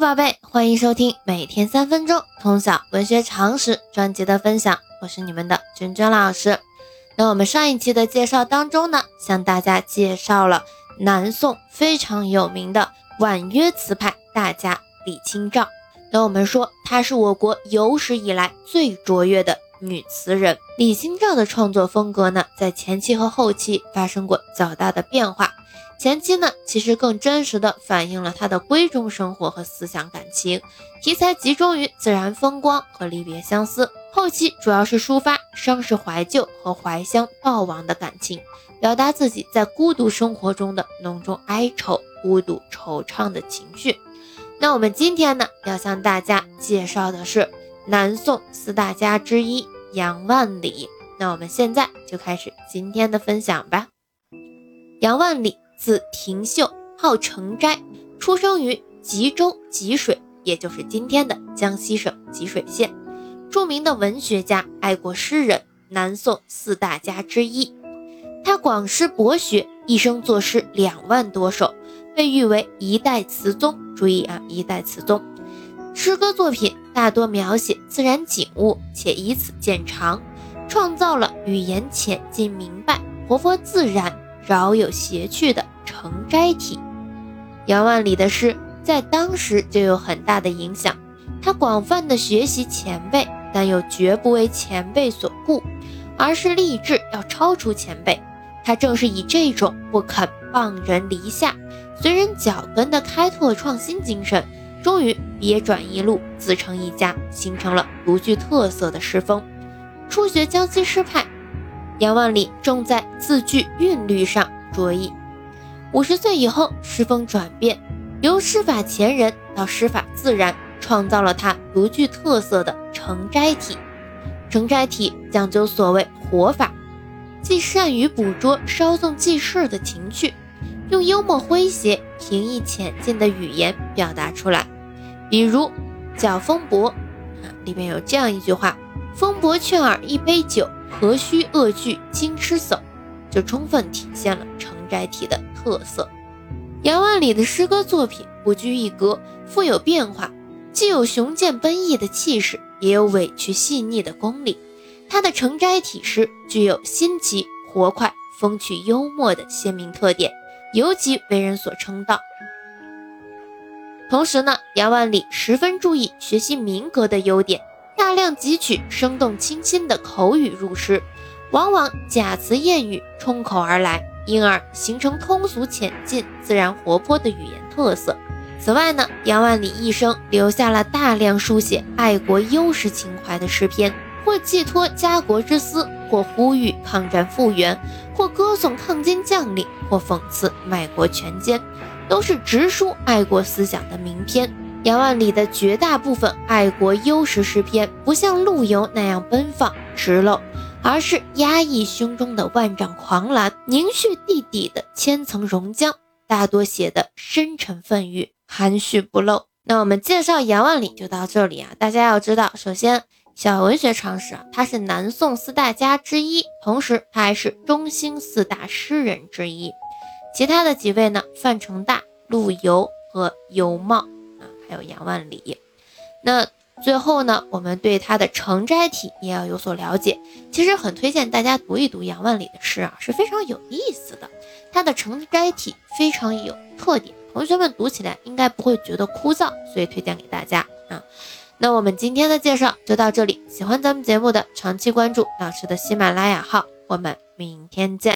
宝贝，欢迎收听每天三分钟通晓文学常识专辑的分享，我是你们的娟娟老师。那我们上一期的介绍当中呢，向大家介绍了南宋非常有名的婉约词派大家李清照。那我们说她是我国有史以来最卓越的女词人。李清照的创作风格呢，在前期和后期发生过较大的变化。前期呢，其实更真实的反映了她的闺中生活和思想感情，题材集中于自然风光和离别相思。后期主要是抒发伤逝怀旧和怀乡悼亡的感情，表达自己在孤独生活中的浓重哀愁、孤独惆怅的情绪。那我们今天呢，要向大家介绍的是南宋四大家之一杨万里。那我们现在就开始今天的分享吧。杨万里。字廷秀，号成斋，出生于吉州吉水，也就是今天的江西省吉水县，著名的文学家、爱国诗人，南宋四大家之一。他广施博学，一生作诗两万多首，被誉为一代词宗。注意啊，一代词宗。诗歌作品大多描写自然景物，且以此见长，创造了语言浅近明白、活泼自然、饶有谐趣的。成斋体，杨万里的诗在当时就有很大的影响。他广泛的学习前辈，但又绝不为前辈所顾，而是立志要超出前辈。他正是以这种不肯放人篱下、随人脚跟的开拓创新精神，终于别转一路，自成一家，形成了独具特色的诗风。初学江西诗派，杨万里重在字句韵律上着意。五十岁以后，诗风转变，由诗法前人到诗法自然，创造了他独具特色的成斋体。成斋体讲究所谓活法，既善于捕捉稍纵即逝的情趣，用幽默诙谐、平易浅近的语言表达出来。比如《叫风伯》啊，里面有这样一句话：“风伯劝尔一杯酒，何须恶句金吃叟”，就充分体现了城斋体的。特色，杨万里的诗歌作品不拘一格，富有变化，既有雄健奔逸的气势，也有委屈细腻的功力。他的城斋体诗具有新奇、活快、风趣、幽默的鲜明特点，尤其为人所称道。同时呢，杨万里十分注意学习民歌的优点，大量汲取生动清新的口语入诗，往往假词谚语冲口而来。因而形成通俗浅近、自然活泼的语言特色。此外呢，杨万里一生留下了大量书写爱国忧时情怀的诗篇，或寄托家国之思，或呼吁抗战复员，或歌颂抗金将领，或讽刺卖国权奸，都是直抒爱国思想的名篇。杨万里的绝大部分爱国忧时诗篇，不像陆游那样奔放直露。而是压抑胸中的万丈狂澜，凝蓄地底的千层熔浆，大多写的深沉愤郁，含蓄不露。那我们介绍杨万里就到这里啊，大家要知道，首先小文学常识啊，他是南宋四大家之一，同时他还是中兴四大诗人之一。其他的几位呢，范成大、陆游和尤袤啊，还有杨万里。那。最后呢，我们对他的成斋体也要有所了解。其实很推荐大家读一读杨万里的诗啊，是非常有意思的。他的成斋体非常有特点，同学们读起来应该不会觉得枯燥，所以推荐给大家啊。那我们今天的介绍就到这里，喜欢咱们节目的长期关注老师的喜马拉雅号，我们明天见。